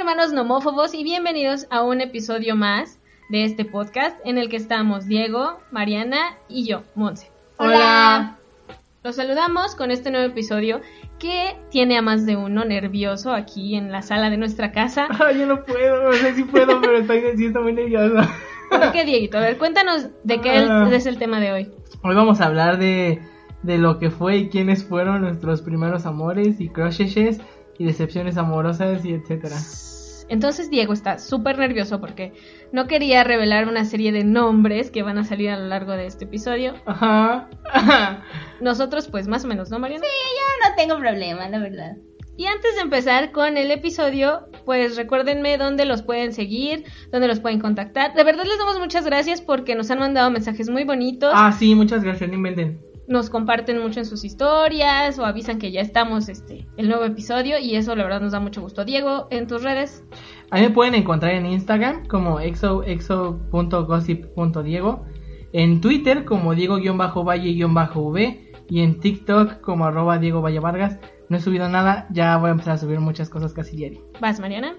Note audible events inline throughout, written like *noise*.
Hermanos nomófobos y bienvenidos a un episodio más de este podcast en el que estamos Diego, Mariana y yo, Monse. Hola. Los saludamos con este nuevo episodio que tiene a más de uno nervioso aquí en la sala de nuestra casa. *laughs* Ay, yo no puedo, no sé si puedo, pero estoy, sí estoy muy nerviosa. ¿Por qué, Dieguito? A ver, cuéntanos de qué Ah. es el tema de hoy. Hoy vamos a hablar de, de lo que fue y quiénes fueron nuestros primeros amores y crushes y decepciones amorosas y etcétera. Entonces Diego está súper nervioso porque no quería revelar una serie de nombres que van a salir a lo largo de este episodio. Ajá. ajá. *laughs* Nosotros, pues más o menos, ¿no, Mariana? no tengo problema, la verdad. Y antes de empezar con el episodio, pues recuérdenme dónde los pueden seguir, dónde los pueden contactar. De verdad les damos muchas gracias porque nos han mandado mensajes muy bonitos, Ah, sí, muchas gracias, no inventen. Nos comparten mucho en sus historias o avisan que ya estamos este el nuevo episodio y eso la verdad nos da mucho gusto. Diego, en tus redes. A mí me pueden encontrar en Instagram como exo.exo.gossip.diego, en Twitter como Diego-Valle-V y en TikTok como arroba Diego Valle Vargas. No he subido nada, ya voy a empezar a subir muchas cosas casi diario. Vas, Mariana.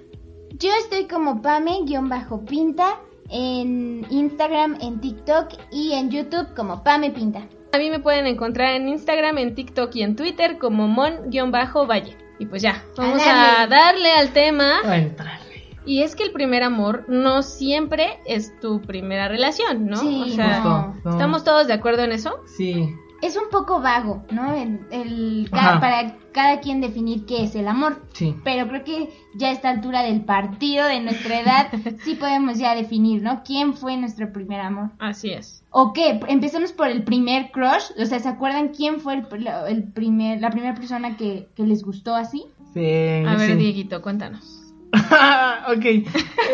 Yo estoy como Pame-Pinta en Instagram, en TikTok y en YouTube como Pame Pinta. A mí me pueden encontrar en Instagram, en TikTok y en Twitter como mon-valle. Y pues ya, vamos a darle. darle al tema. A entrarle. Y es que el primer amor no siempre es tu primera relación, ¿no? Sí, o sea, Justo, no. ¿estamos todos de acuerdo en eso? Sí, Es un poco vago, ¿no? El, para cada quien definir qué es el amor. sí. Pero creo que ya a esta altura del partido, de nuestra edad, *laughs* sí podemos ya definir, ¿no? ¿Quién fue nuestro primer amor? Así es. ¿O qué? Empecemos por el primer crush. O sea, ¿se acuerdan quién fue el, el primer, la primera persona que, que les gustó así? Sí, A ver, sí. *laughs* Dieguito, cuéntanos. ok.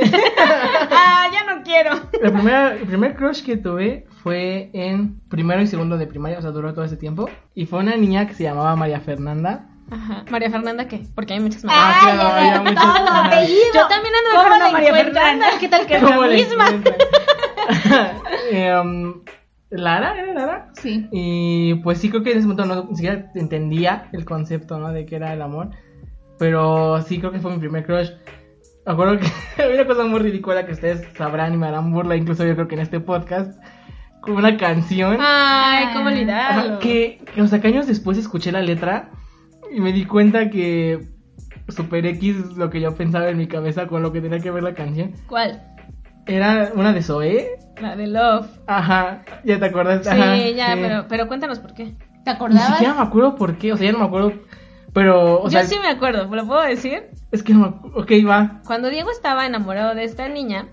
*laughs* ah, ya no quiero. La primera, el primer crush que tuve fue en primero y segundo de primaria, o sea, duró todo ese tiempo. Y fue una niña que se llamaba María Fernanda. Ajá. María Fernanda, ¿qué? Porque hay muchas más. Ah, claro, había ajá. apellido. Yo también ando ¿Cómo dejando la María? Fernanda. ¿Qué tal que es ¿Cómo la misma? *laughs* Em, Lara, ¿era Lara? Sí. Y pues sí creo que en ese momento no ni siquiera entendía el concepto, ¿no? De qué era el amor. Pero sí creo que fue mi primer crush. Me acuerdo que *laughs* había una cosa muy ridícula que ustedes sabrán y me harán burla, incluso yo creo que en este podcast, con una canción. Ay, cómo olvidarlo. que, que, o sea, que años después escuché la letra y me di cuenta que Super X es lo que yo pensaba en mi cabeza con lo que tenía que ver la canción. ¿Cuál? Era una de Zoé. La de Love. Ajá, ¿ya te acuerdas? Sí, Ajá, ya, sí. Pero, pero cuéntanos por qué. ¿Te Ni acordabas? siquiera me acuerdo por qué, o sea, ya no me acuerdo. Pero, o sea, Yo sí me acuerdo, ¿lo puedo decir? es que no me acu- Ok, va. Cuando Diego estaba enamorado de esta niña,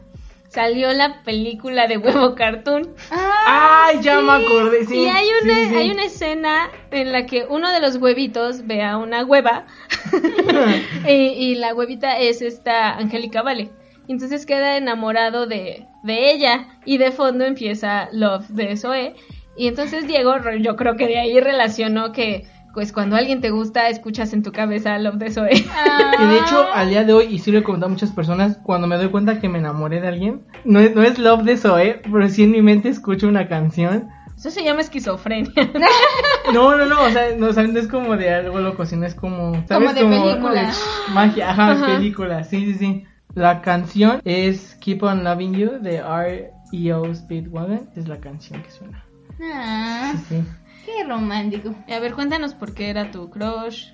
salió la película de Huevo Cartoon. Ah, Ay, ya me acordé, sí. y hay una, sí, sí. hay una escena en la que uno de los huevitos ve a una hueva *laughs* *laughs* y, y la huevita es esta Angélica Vale. Entonces queda enamorado de, de ella y de fondo empieza Love de Zoe. Y entonces Diego, yo creo que de ahí relacionó que pues cuando alguien te gusta escuchas en tu cabeza Love de Zoe. *laughs* Y de hecho, al día de hoy, y sí lo he comentado a muchas personas, cuando me doy cuenta que me enamoré de alguien, no es, no es Love de Zoe, pero sí en mi mente escucho una canción. Eso se llama esquizofrenia. *laughs* No, no, no, o sea, no, o sea, no es como de algo loco, sino es como, ¿sabes? de película. magia, ajá, Ajá. película, sí, sí, sí. La canción es Keep on Loving You de R.E.O. Speedwagon, es la canción que suena. Ah, Sí, sí. Qué romántico. A ver, cuéntanos por qué era tu crush.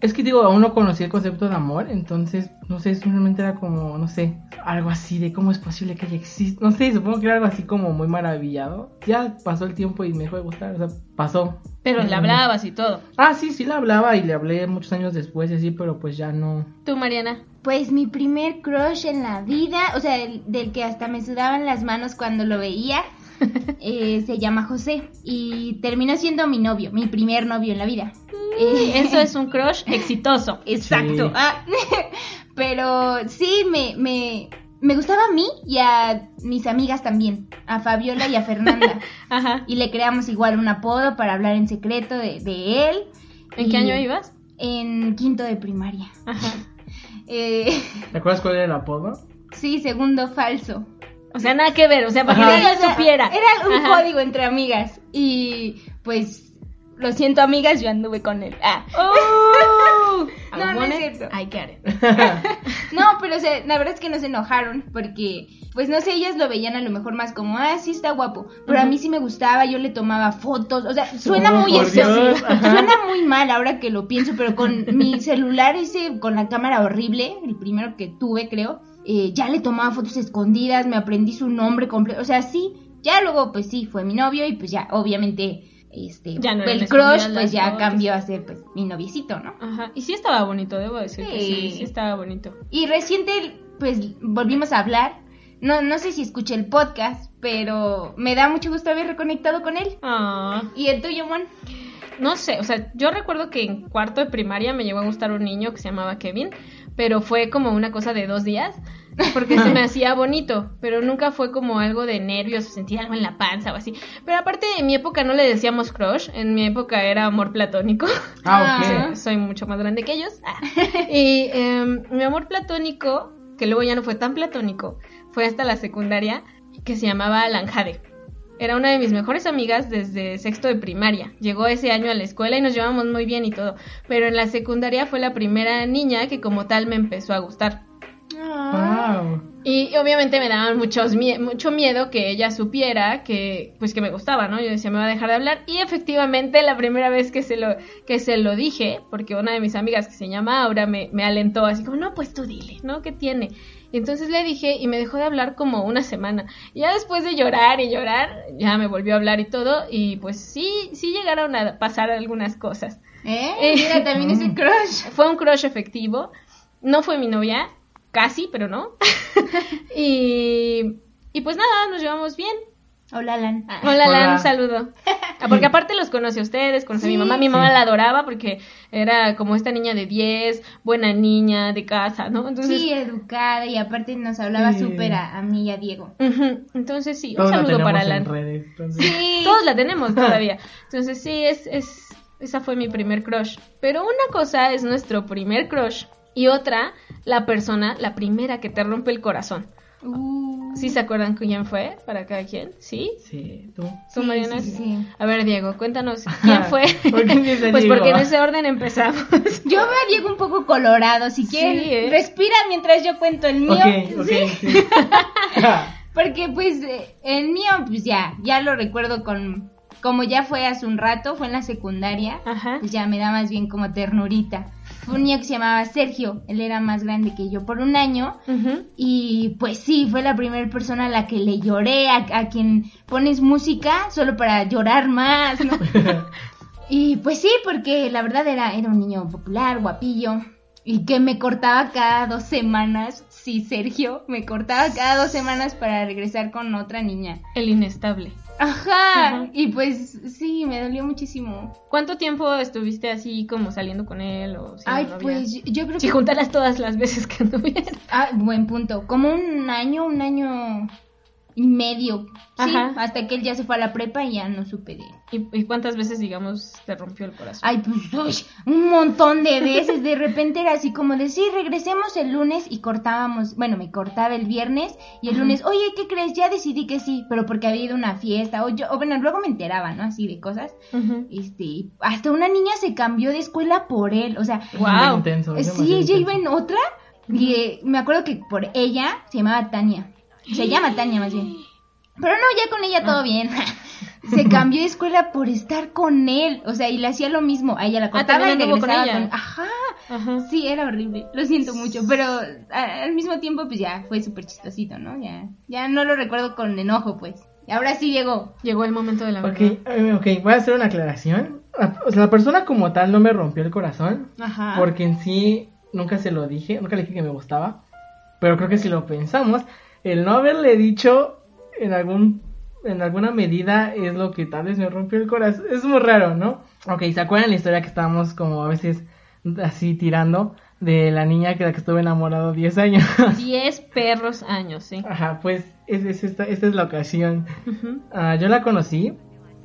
Es que digo, aún no conocía el concepto de amor, entonces, no sé, simplemente era como, no sé, algo así de cómo es posible que ella exista. No sé, supongo que era algo así como muy maravillado. Ya pasó el tiempo y me dejó de gustar, o sea, pasó. Pero le hablabas y todo. Ah, sí, sí la hablaba y le hablé muchos años después y así, pero pues ya no. Tú, Mariana. Pues mi primer crush en la vida, o sea, el- del que hasta me sudaban las manos cuando lo veía, eh, se llama José y terminó siendo mi novio, mi primer novio en la vida. Eh, Eso es un crush exitoso. *laughs* Exacto. Sí. Ah, *laughs* pero sí, me, me, me gustaba a mí y a mis amigas también, a Fabiola y a Fernanda. *laughs* Ajá. y le creamos igual un apodo para hablar en secreto de, de él. ¿En Y- qué año ibas? En quinto de primaria. Ajá. Eh, ¿Te acuerdas cuál era el apodo? sí, segundo falso. O sea, nada que ver, o sea, para que Ajá. nadie O sea, supiera. Era un Ajá. código entre amigas. Y pues, lo siento, amigas, yo anduve con él. Ah. Oh. *laughs* No, no es cierto. I get it. No, pero o sea, la verdad es que no se enojaron porque, pues no sé, ellas lo veían a lo mejor más como, ah, sí está guapo. Pero a mí sí me gustaba, yo le tomaba fotos, o sea, suena Oh, muy eso, *laughs* suena muy mal ahora que lo pienso, pero con mi *laughs* celular ese, con la cámara horrible, el primero que tuve, creo, eh, ya le tomaba fotos escondidas, me aprendí su nombre completo, o sea, sí, ya luego, pues sí, fue mi novio y pues ya, obviamente, este, Ya no el crush, pues ya cambió a ser, pues, mi noviecito, ¿no? Ajá. Y sí estaba bonito, debo decir que sí, Sí. sí estaba bonito. Y reciente, pues volvimos a hablar. No, no sé si escuché el podcast, pero me da mucho gusto haber reconectado con él. Ah. ¿Y el tuyo, Mon? No sé, o sea, yo recuerdo que en cuarto de primaria me llegó a gustar un niño que se llamaba Kevin, pero fue como una cosa de dos días, porque se me hacía bonito, pero nunca fue como algo de nervios o sentir algo en la panza o así. Pero aparte, en mi época no le decíamos crush, en mi época era amor platónico. Ah, *laughs* Ah. ok. Soy mucho más grande que ellos. Ah. Y em, mi amor platónico, que luego ya no fue tan platónico, fue hasta la secundaria, que se llamaba Lanjade. Era una de mis mejores amigas desde sexto de primaria. Llegó ese año a la escuela y nos llevamos muy bien y todo. Pero en la secundaria fue la primera niña que como tal me empezó a gustar. Wow. Y obviamente me daban muchos mie- mucho miedo que ella supiera que pues que me gustaba, ¿no? Yo decía, me va a dejar de hablar y efectivamente la primera vez que se lo que se lo dije, porque una de mis amigas que se llama Aura me, me alentó así como, "No, pues tú dile, ¿no? ¿Qué tiene?" Y entonces le dije y me dejó de hablar como una semana. Y ya después de llorar y llorar, ya me volvió a hablar y todo y pues sí sí llegaron a pasar algunas cosas. ¿Eh? Mira, también es un *laughs* crush. Fue un crush efectivo. No fue mi novia, casi, pero no. *laughs* y, y pues nada, nos llevamos bien. Hola, Alan. Ah. Hola, Lan, Hola. un saludo. Ah, Porque aparte los conoce a ustedes, conoce a mi mamá. Mi mamá sí. la adoraba porque era como esta niña de 10, buena niña, de casa, ¿no? Entonces, Sí, educada y aparte nos hablaba Sí. súper a, a mí y a Diego. entonces sí, un Todos saludo para en Lan. redes. entonces- Sí. Todos la tenemos *laughs* todavía. Entonces sí, es, es, esa fue mi primer crush. Pero una cosa es nuestro primer crush y otra, la persona, la primera que te rompe el corazón. Uh, ¿Sí se acuerdan quién fue para cada quien? ¿Sí? Sí, tú. ¿Tú, Sí, Mariana? sí, sí, sí. A ver, Diego, cuéntanos, ¿quién *laughs* fue? ¿Por qué *laughs* pues Diego? porque en ese orden empezamos. *laughs* Yo veo a Diego un poco colorado. Si quieren, ¿eh? respira mientras yo cuento el mío. Ok, ok, Sí. sí. Porque pues eh, el mío, pues ya, ya lo recuerdo con, como ya fue hace un rato, fue en la secundaria, Ajá. pues ya me da más bien como ternurita. Fue un niño que se llamaba Sergio, él era más grande que yo por un año. Y pues sí, fue la primera persona a la que le lloré, a, a quien pones música solo para llorar más, ¿no? *laughs* y pues sí, porque la verdad era, era un niño popular, guapillo, y que me cortaba cada dos semanas. Sí, Sergio, me cortaba cada dos semanas para regresar con otra niña. El inestable. Ajá, y pues sí, me dolió muchísimo. ¿Cuánto tiempo estuviste así como saliendo con él o Ay, pues yo- yo creo Si que... juntaras todas las veces que *laughs* anduvieron. Ah, buen punto. Como un año, un año medio. Sí, Ajá. hasta que él ya se fue a la prepa y ya no supe de él. ¿Y, y cuántas veces, digamos, te rompió el corazón? Ay, pues, uy, un montón de veces. De repente era así como de, sí, regresemos el lunes y cortábamos, bueno, me cortaba el viernes y el Ajá. lunes, oye, ¿qué crees? Ya decidí que sí, pero porque había ido a una fiesta o yo, o bueno, luego me enteraba, ¿no? Así de cosas. Ujú. Este, hasta una niña se cambió de escuela por él, o sea, intenso, es Sí, ella iba en otra y eh, me acuerdo que por ella se llamaba Tania. Se llama Tania más bien. Pero no, ya con ella Ah. todo bien. *laughs* se cambió de escuela por estar con él. O sea, y le hacía lo mismo. A ella la cortaba y Ah, también anduvo con regresaba ella. con... Ajá. Ajá. Sí, era horrible. Lo siento mucho. Pero al mismo tiempo, pues ya fue súper chistosito, ¿no? Ya, ya no lo recuerdo con enojo, pues. Y ahora sí llegó. Llegó el momento de la Ok, verdad. eh, ok, voy a hacer una aclaración. La, o sea, la persona como tal no me rompió el corazón. Ajá. Porque en sí nunca se lo dije, nunca le dije que me gustaba. Pero creo que si lo pensamos, el no haberle dicho en algún en alguna medida es lo que tal vez me rompió el corazón. Es muy raro, ¿no? Ok, ¿se acuerdan la historia que estábamos como a veces así tirando de la niña que la que estuve enamorado 10 años? *laughs* 10 perros años, sí. Ajá, pues es, es esta, esta es la ocasión. Ah, yo la conocí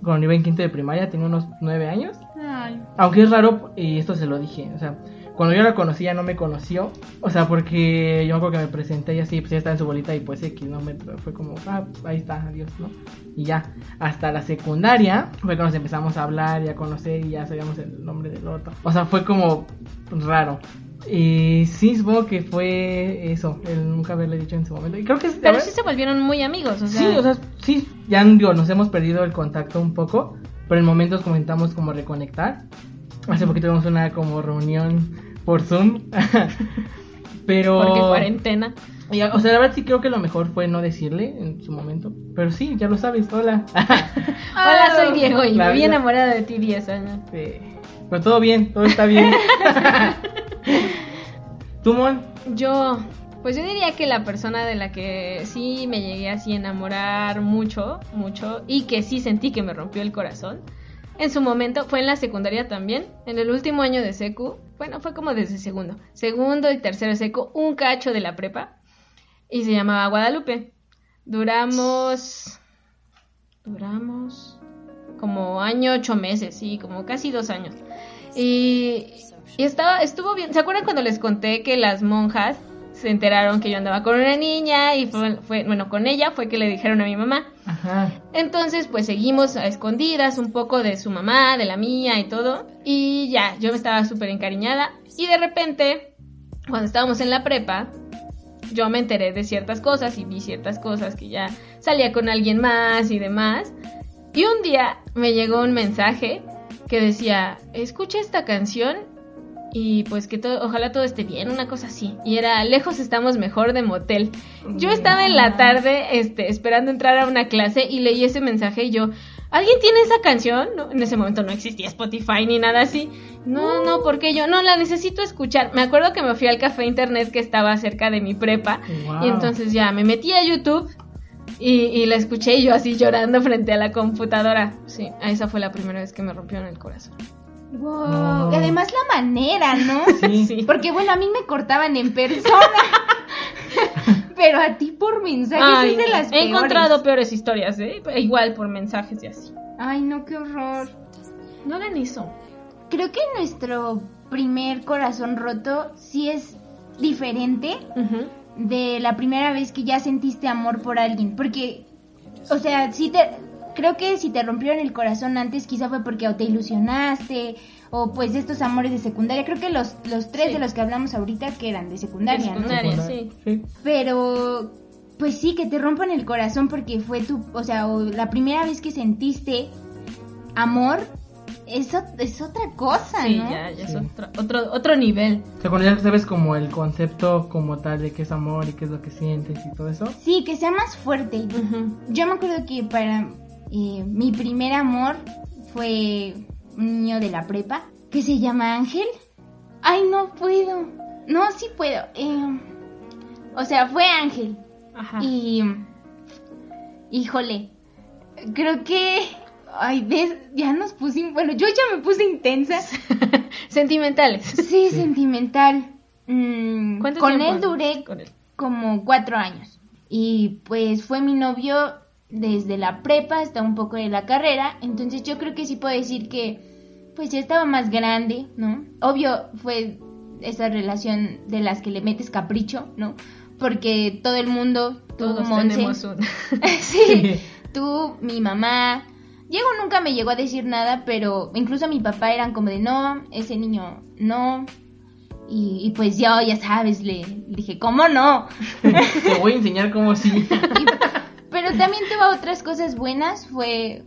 cuando iba en quinto de primaria, tenía unos 9 años. Ay. Aunque es raro, y esto se lo dije, o sea, cuando yo la conocí ya no me conoció, o sea, porque yo me acuerdo que me presenté y así, pues ya estaba en su bolita y pues X, ¿no? Me, fue como, ah, ahí está, adiós, ¿no? Y ya, hasta la secundaria fue cuando nos empezamos a hablar y a conocer y ya sabíamos el nombre del otro. O sea, fue como raro. Y sí, supongo que fue eso, el nunca haberle dicho en su momento. Y creo que. Pero sí se volvieron muy amigos, o sea. Sí, o sea, sí, ya digo, nos hemos perdido el contacto un poco, pero en momentos comentamos como reconectar. Hace poquito tuvimos una como reunión por Zoom. *laughs* pero Porque cuarentena. y, o sea, la verdad sí creo que lo mejor fue no decirle en su momento, pero sí, ya lo sabes, hola. *laughs* Hola, soy Diego y me vi enamorada de ti 10 años. Pero todo bien, todo está bien. *laughs* ¿Tú, Mon? Yo, pues yo diría que la persona de la que sí me llegué así a enamorar mucho, mucho, y que sí sentí que me rompió el corazón, en su momento fue en la secundaria también, en el último año de secu, bueno, fue como desde segundo, segundo y tercero secu, un cacho de la prepa, y se llamaba Guadalupe. Duramos, duramos como año, ocho meses, sí, como casi dos años. Y, y estaba, estuvo bien. ¿Se acuerdan cuando les conté que las monjas se enteraron que yo andaba con una niña y fue, fue- bueno, con ella fue que le dijeron a mi mamá? Ajá. Entonces, pues seguimos a escondidas un poco de su mamá, de la mía y todo. Y ya, yo me estaba súper encariñada. Y de repente, cuando estábamos en la prepa, yo me enteré de ciertas cosas y vi ciertas cosas que ya salía con alguien más y demás. Y un día me llegó un mensaje que decía, escucha esta canción y pues que todo, ojalá todo esté bien, una cosa así. Y era Lejos estamos mejor de motel. Yo estaba en la tarde este, esperando entrar a una clase y leí ese mensaje y yo, ¿alguien tiene esa canción? No, en ese momento no existía Spotify ni nada así. No, no, porque yo no la necesito escuchar. Me acuerdo que me fui al café internet que estaba cerca de mi prepa Wow. y entonces ya me metí a YouTube y, y la escuché y yo así llorando frente a la computadora. Sí, esa fue la primera vez que me rompieron el corazón. Wow. No. Y además la manera, ¿no? Sí. Sí. Porque bueno, a mí me cortaban en persona. *laughs* Pero a ti por mensajes Ay, es de las he peores. encontrado peores historias, ¿eh? Igual por mensajes y así. Ay, no, qué horror. No hagan eso. Creo que nuestro primer corazón roto sí es diferente de la primera vez que ya sentiste amor por alguien. Porque, o sea, si te. Creo que si te rompieron el corazón antes, quizá fue porque o te ilusionaste, o pues de estos amores de secundaria. Creo que los, los tres Sí. de los que hablamos ahorita que eran de secundaria, De ¿no? secundaria. sí. Sí. Pero, pues sí, que te rompan el corazón porque fue tu, o sea, o la primera vez que sentiste amor, eso es otra cosa, Sí, ¿no? ya, ya es otro, otro, otro nivel. O sea, cuando ya sabes como el concepto como tal de qué es amor y qué es lo que sientes y todo eso. Sí, que sea más fuerte. Yo me acuerdo que para eh, mi primer amor fue un niño de la prepa que se llama Ángel. Ay, no puedo. No, sí puedo. Eh, o sea, fue Ángel. Ajá. Y. Híjole. Creo que. Ay, ves, ya nos pusimos. Bueno, yo ya me puse intensa. *laughs* Sentimentales. Sí, sentimental. Mm, ¿Cuánto con tiempo él duré con él? como cuatro años. Y pues fue mi novio desde la prepa hasta un poco de la carrera. Entonces yo creo que sí puedo decir que pues ya estaba más grande, ¿no? Obvio fue esa relación de las que le metes capricho, ¿no? Porque todo el mundo, tú, Todos Monse, tenemos un... *laughs* sí, tú, mi mamá. Diego nunca me llegó a decir nada, pero incluso mi papá eran como de no, ese niño no. Y, y pues yo, ya sabes, le, le dije, ¿cómo no? *laughs* Te voy a enseñar cómo sí. *laughs* También tuvo otras cosas buenas. Fue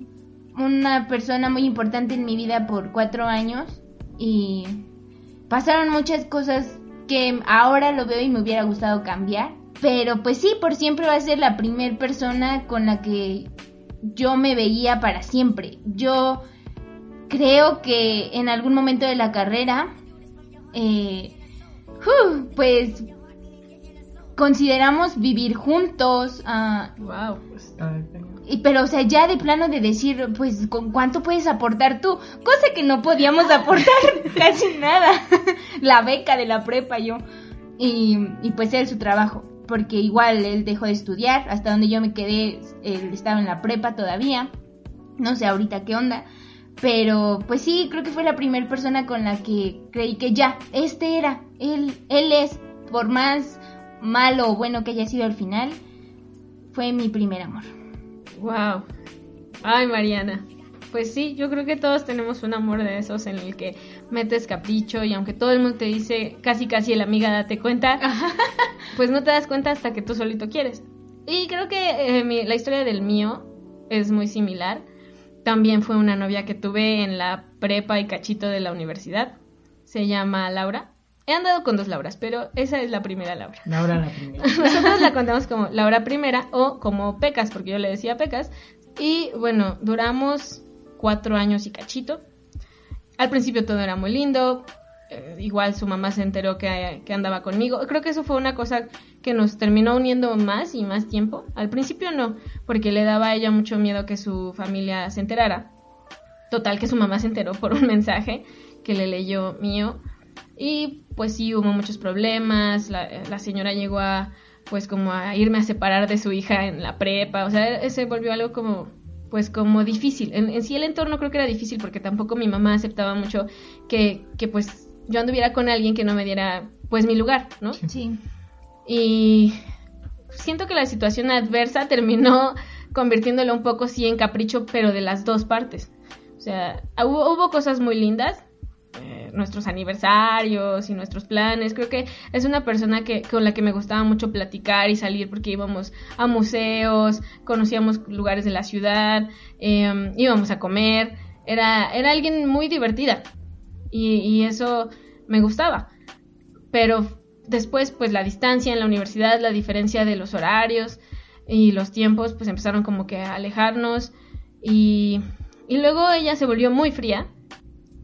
una persona muy importante en mi vida por cuatro años. Y pasaron muchas cosas que ahora lo veo y me hubiera gustado cambiar. Pero pues sí, por siempre va a ser la primer persona con la que yo me veía para siempre. Yo creo que en algún momento de la carrera, eh, pues consideramos vivir juntos. ah, wow. Cañón. Y- Pero, o sea, ya de plano de decir, pues, ¿con cuánto puedes aportar tú? Cosa que no podíamos aportar *laughs* casi nada. la beca de la prepa, yo. Y, y pues él su trabajo. Porque igual él dejó de estudiar. Hasta donde yo me quedé, él estaba en la prepa todavía. No sé ahorita qué onda. Pero, pues sí, creo que fue la primera persona con la que creí que ya, este era, él, él es, por más malo o bueno que haya sido al final, fue mi primer amor. Wow. Ay, Mariana. Pues sí, yo creo que todos tenemos un amor de esos en el que metes capricho y aunque todo el mundo te dice casi casi el amiga date cuenta, *laughs* pues no te das cuenta hasta que tú solito quieres. Y creo que eh, mi- la historia del mío es muy similar. También fue una novia que tuve en la prepa y cachito de la universidad. Se llama Laura. He andado con dos Lauras, pero esa es la primera Laura. Laura la *laughs* primera. Nosotros la contamos como Laura primera o como Pecas, porque yo le decía Pecas. Y bueno, duramos cuatro años y cachito. Al principio todo era muy lindo. eh, igual su mamá se enteró que, que andaba conmigo. Creo que eso fue una cosa que nos terminó uniendo más y más tiempo. Al principio no, porque le daba a ella mucho miedo que su familia se enterara. Total que su mamá se enteró por un mensaje que le leyó mío. Y pues sí, hubo muchos problemas. La, la señora llegó a, pues como a irme a separar de su hija en la prepa. O sea, se volvió algo como, pues como difícil. En, en sí el entorno creo que era difícil porque tampoco mi mamá aceptaba mucho que, que pues yo anduviera con alguien que no me diera pues mi lugar, ¿no? Sí. Y siento que la situación adversa terminó convirtiéndolo un poco sí en capricho, pero de las dos partes. O sea, hubo, hubo cosas muy lindas, nuestros aniversarios y nuestros planes. Creo que es una persona que, con la que me gustaba mucho platicar y salir porque íbamos a museos, conocíamos lugares de la ciudad, eh, íbamos a comer. Era, era alguien muy divertida y, y eso me gustaba. Pero después, pues la distancia en la universidad, la diferencia de los horarios y los tiempos, pues empezaron como que a alejarnos y, y luego ella se volvió muy fría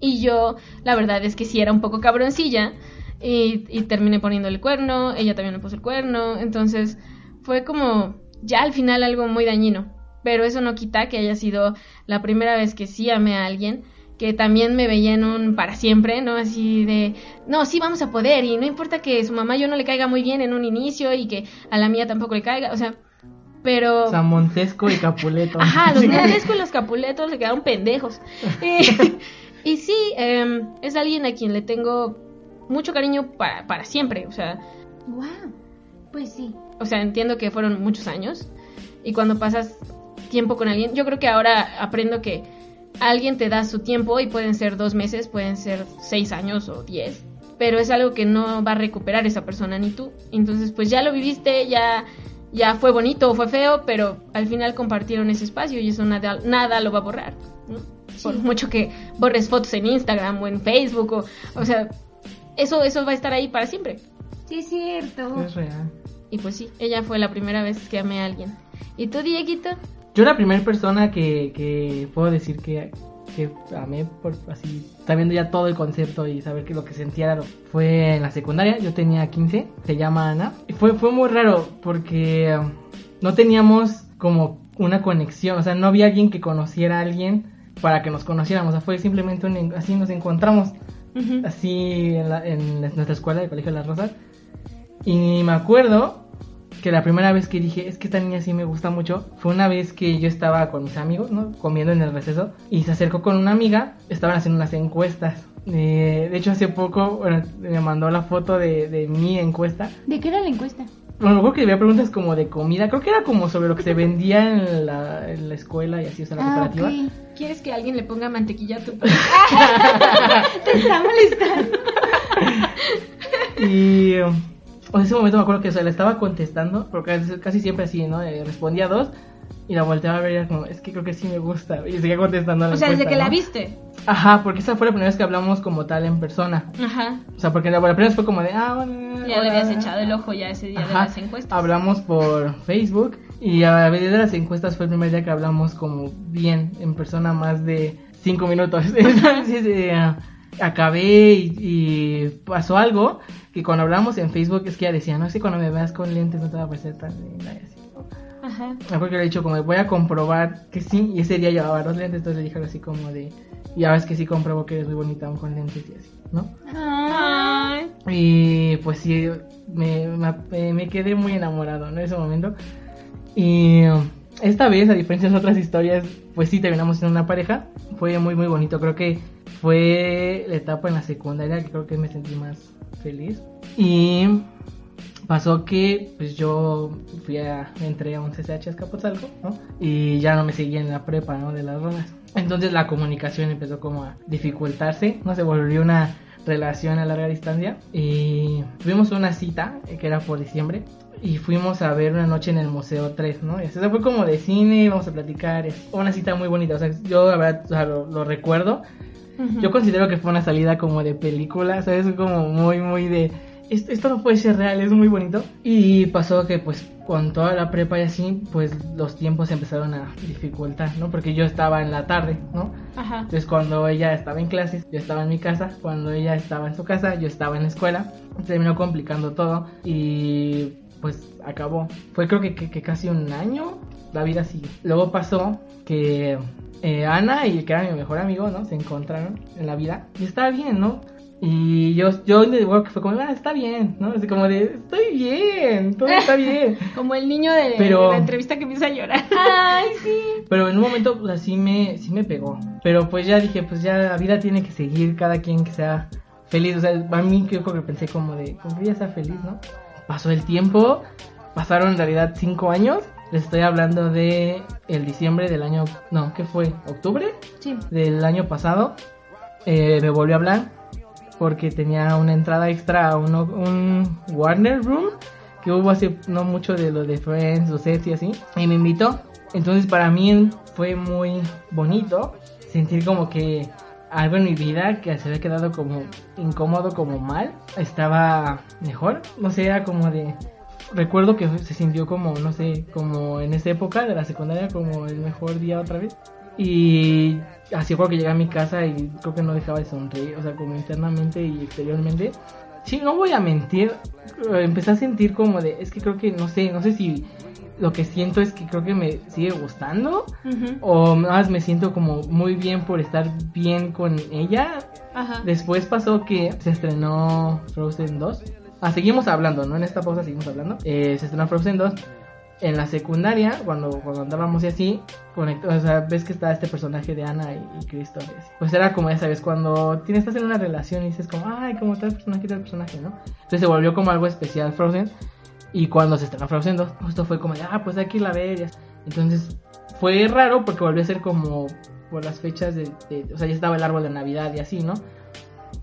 y yo, la verdad es que sí era un poco cabroncilla y, y terminé poniendo el cuerno, ella también me puso el cuerno, entonces fue como ya al final algo muy dañino, pero eso no quita que haya sido la primera vez que sí amé a alguien que también me veía en un para siempre, ¿no? Así de, no, sí vamos a poder y no importa que su mamá yo no le caiga muy bien en un inicio y que a la mía tampoco le caiga, o sea, pero... Sea, Montesco y Capuleto. Ajá, los *laughs* Montesco y los Capuletos se quedaron pendejos. *laughs* Y, sí, eh, es alguien a quien le tengo mucho cariño para, para siempre, o sea, Wow. Pues sí. o sea, entiendo que fueron muchos años y cuando pasas tiempo con alguien, yo creo que ahora aprendo que alguien te da su tiempo y pueden ser dos meses, pueden ser seis años o diez, pero es algo que no va a recuperar esa persona ni tú. Entonces, pues ya lo viviste, ya, ya fue bonito o fue feo, pero al final compartieron ese espacio y eso nada, nada lo va a borrar. ¿no? Por mucho que borres fotos en Instagram o en Facebook, o, o sea, eso, eso va a estar ahí para siempre. Sí, es cierto. Es real. Y pues sí, ella fue la primera vez que amé a alguien. ¿Y tú, Dieguito? Yo la primera persona que, que puedo decir que, que amé por así, sabiendo ya todo el concepto y saber que lo que sentía era- fue en la secundaria, yo tenía 15, se llama Ana. Y fue, fue muy raro porque um, no teníamos como una conexión, o sea, no había alguien que conociera a alguien para que nos conociéramos, o sea, fue simplemente un así nos encontramos, así en, la- en nuestra escuela, el Colegio de las Rosas. Y me acuerdo que la primera vez que dije, es que esta niña sí me gusta mucho, fue una vez que yo estaba con mis amigos, ¿no? Comiendo en el receso, y se acercó con una amiga, estaban haciendo unas encuestas. Eh, de hecho, hace poco bueno, me mandó la foto de, de mi encuesta. ¿De qué era la encuesta? Bueno, creo que había preguntas como de comida, creo que era como sobre lo que se vendía en la, en la escuela y así, o sea, la Ah, cooperativa. ¿Quieres que alguien le ponga mantequilla a tu *laughs* Te está molestando. Y eh, en ese momento me acuerdo que o sea, le estaba contestando, porque casi- casi siempre así, ¿no? Eh, respondía dos y la volteaba a ver y era como, es que creo que sí me gusta. Y seguía contestando. a O sea, desde que la viste. Ajá, porque esa fue la primera vez que hablamos como tal en persona. Ajá. O sea, porque la, la primera vez fue como de, ah, bueno. Ya le habías echado el ojo ya ese día de las encuestas. Hablamos por Facebook y a veces de las encuestas fue el primer día que hablamos como bien en persona más de cinco minutos. *laughs* Entonces eh, acabé y, y pasó algo que cuando hablamos en Facebook es que ella decía, no sé, cuando me veas con lentes no te va a parecer tan linda y así. Ajá. Me acuerdo que le he dicho como, voy a comprobar que sí, y ese día llevaba dos lentes, entonces le dije algo así como de, ya ves que sí compruebo que eres muy bonita aún con lentes y así, ¿no? Ay. Y pues sí, me, me, me quedé muy enamorado ¿no? en ese momento. Y esta vez, a diferencia de otras historias, pues sí terminamos en una pareja. Fue muy, muy bonito. Creo que fue la etapa en la secundaria que creo que me sentí más feliz. Y pasó que pues yo fui a, entré a un CCH Escapotzalco, ¿no? Y ya no me seguía en la prepa, ¿no? De las rolas. Entonces la comunicación empezó como a dificultarse, ¿no? Se volvió una relación a larga distancia y tuvimos una cita eh, que era por diciembre y fuimos a ver una noche en el Museo 3, ¿no? Y se fue como de cine, vamos a platicar, es una cita muy bonita, o sea, yo la verdad o sea, lo, lo recuerdo, yo considero que fue una salida como de película, ¿sabes? Como muy, muy de... Esto, esto no puede ser real, es muy bonito. Y pasó que pues con toda la prepa y así, pues los tiempos empezaron a dificultar, ¿no? Porque yo estaba en la tarde, ¿no? Ajá. Entonces cuando ella estaba en clases, yo estaba en mi casa. Cuando ella estaba en su casa, yo estaba en la escuela. Terminó complicando todo y pues acabó. Fue creo que, que- que casi un año. La vida sigue. Luego pasó que eh, Ana y el que era mi mejor amigo, ¿no? Se encontraron en la vida. Y estaba bien, ¿no? Y yo, yo de que fue como, ah, está bien, ¿no? Así como de, estoy bien, todo está *laughs* bien. Como el niño de, Pero- de la entrevista que empieza a llorar. Ay, sí. *laughs* Pero en un momento, pues así me, sí me pegó. Pero pues ya dije, pues ya la vida tiene que seguir, cada quien que sea feliz. O sea, a mí creo que pensé como de, como que ella sea feliz, ¿no? Pasó el tiempo, pasaron en realidad cinco años. Les estoy hablando de el diciembre del año, no, ¿qué fue? ¿Octubre? Sí. Del año pasado. Eh, me volvió a hablar porque tenía una entrada extra a un Warner Room que hubo hace no mucho de lo de Friends, los sets y así. Y me invitó. Entonces para mí fue muy bonito sentir como que algo en mi vida que se había quedado como incómodo, como mal, estaba mejor. No sé, era como de... Recuerdo que se sintió como, no sé, como en esa época de la secundaria, como el mejor día otra vez. Y así fue que llegué a mi casa y creo que no dejaba de sonreír, o sea, como internamente y exteriormente. Sí, no voy a mentir, eh, empecé a sentir como de, es que creo que, no sé, no sé si lo que siento es que creo que me sigue gustando Ujú. o más me siento como muy bien por estar bien con ella. Ajá. Después pasó que se estrenó Frozen 2. Ah, seguimos hablando, ¿no? En esta pausa seguimos hablando. Eh, se estrenó Frozen 2. En la secundaria, cuando, cuando andábamos y así, conectó, o sea, ves que está este personaje de Ana y, y Cristo. pues, era como, ya sabes, cuando tienes, estás en una relación y dices como, ay, como tal personaje, tal personaje, ¿no? Entonces se volvió como algo especial Frozen. Y cuando se estrenó Frozen 2, justo fue como, de, ah, pues hay que irla a ver. Entonces fue raro porque volvió a ser como por las fechas de, de- o sea, ya estaba el árbol de Navidad y así, ¿no?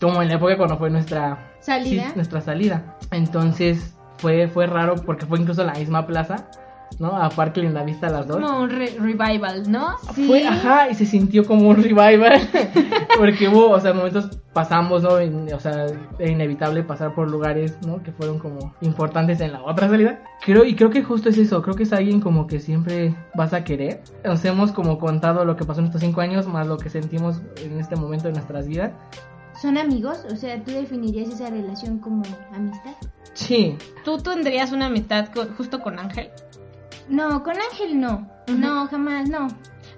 Como en la época cuando fue nuestra ¿Salida? sí, nuestra salida. Entonces fue fue raro porque fue incluso la misma plaza, ¿no? A Parque Lindavista las dos. Como un re- revival, ¿no? Sí. Fue, ajá, y se sintió como un revival. *laughs* porque hubo, o sea, momentos pasamos, ¿no? En- o sea, era inevitable pasar por lugares, ¿no? Que fueron como importantes en la otra salida. Creo, y creo que justo es eso, creo que es alguien como que siempre vas a querer. Nos hemos como contado lo que pasó en estos cinco años, más lo que sentimos en este momento de nuestras vidas. ¿Son amigos? O sea, ¿tú definirías esa relación como amistad? Sí, ¿Tú tendrías una amistad con- justo con Ángel? No, con Ángel no. No, jamás, no.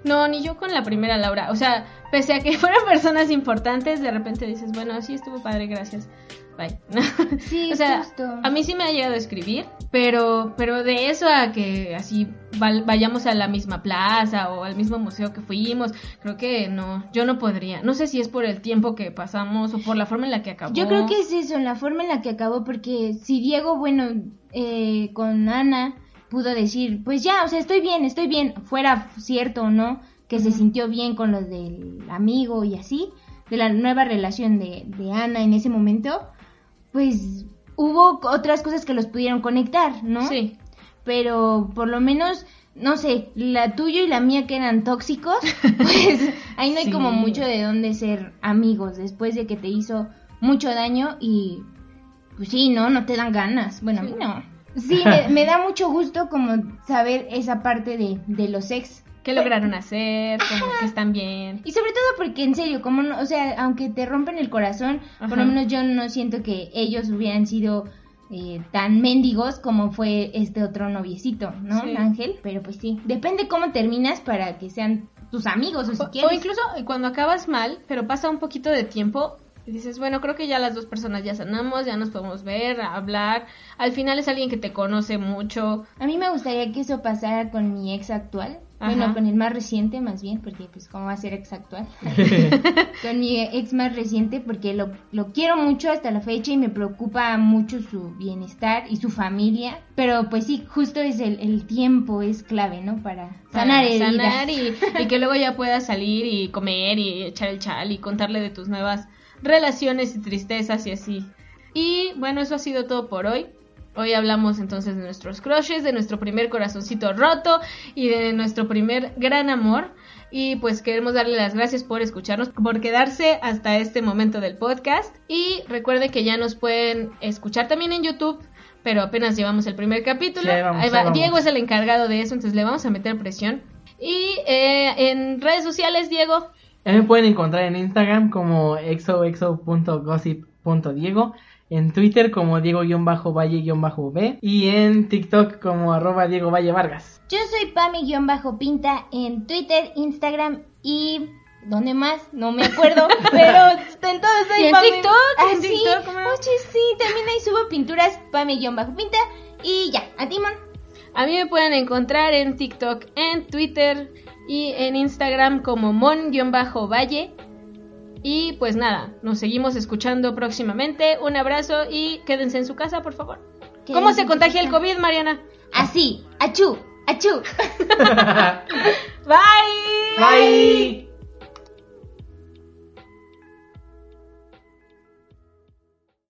No, ni yo con la primera Laura. O sea, pese a que *laughs* fueran personas importantes, de repente dices, bueno, sí estuvo padre, gracias. Bye. *laughs* Sí, o sea, justo. a mí sí me ha llegado a escribir, pero, pero de eso a que así vayamos a la misma plaza o al mismo museo que fuimos, creo que no, yo no podría. No sé si es por el tiempo que pasamos o por la forma en la que acabó. Yo creo que es eso, la forma en la que acabó, porque si Diego, bueno, eh, con Ana pudo decir, pues ya, o sea, estoy bien, estoy bien, fuera cierto o no, que se sintió bien con los del amigo y así, de la nueva relación de, de Ana en ese momento, pues hubo otras cosas que los pudieron conectar, ¿no? Sí. pero por lo menos, no sé, la tuya y la mía que eran tóxicos, *laughs* pues ahí no hay Sí. como mucho de dónde ser amigos después de que te hizo mucho daño y pues sí, ¿no? No te dan ganas. Bueno, a mí no. Sí, me, *laughs* me da mucho gusto como saber esa parte de, de los ex. ¿Qué lograron hacer? Como que están bien. Y sobre todo porque en serio, como no, o sea, aunque te rompen el corazón, por lo menos yo no siento que ellos hubieran sido eh, tan mendigos como fue este otro noviecito, ¿no? Sí. Ángel, pero pues sí, depende cómo terminas para que sean tus amigos o si O, quieres. o incluso cuando acabas mal, pero pasa un poquito de tiempo y dices, bueno, creo que ya las dos personas ya sanamos, ya nos podemos ver, hablar. Al final es alguien que te conoce mucho. A mí me gustaría que eso pasara con mi ex actual. Ajá. Bueno, con el más reciente más bien, porque pues cómo va a ser ex actual. *laughs* *laughs* con mi ex más reciente porque lo, lo quiero mucho hasta la fecha y me preocupa mucho su bienestar y su familia. Pero pues sí, justo es el, el tiempo es clave, ¿no? Para sanar para heridas. sanar y, y que *laughs* luego ya puedas salir y comer y echar el chal y contarle de tus nuevas relaciones y tristezas y así. Y bueno, eso ha sido todo por hoy. Hoy hablamos entonces de nuestros crushes, de nuestro primer corazoncito roto y de nuestro primer gran amor. Y pues queremos darle las gracias por escucharnos, por quedarse hasta este momento del podcast. Y recuerden que ya nos pueden escuchar también en YouTube, pero apenas llevamos el primer capítulo. Sí, ahí vamos, Ahí va. ahí vamos. Diego es el encargado de eso, entonces le vamos a meter presión. Y eh, en redes sociales, Diego, Me pueden encontrar en Instagram como exoexo.gossip.diego, en Twitter como Diego-Valle-B y en TikTok como arroba Diego Valle Vargas. Yo soy Pami-Pinta en Twitter, Instagram y... ¿Dónde más? No me acuerdo, *laughs* pero en todos Y en Pami- TikTok, Ah, en sí. TikTok. Oye, sí, también ahí subo pinturas Pami-Pinta y ya, a Timón. a mí me pueden encontrar en TikTok, en Twitter y en Instagram como mon-valle. Y pues nada, nos seguimos escuchando próximamente. Un abrazo y quédense en su casa, por favor. ¿Cómo se contagia el. COVID, Mariana? Así, achú, achú. *laughs* Bye. Bye.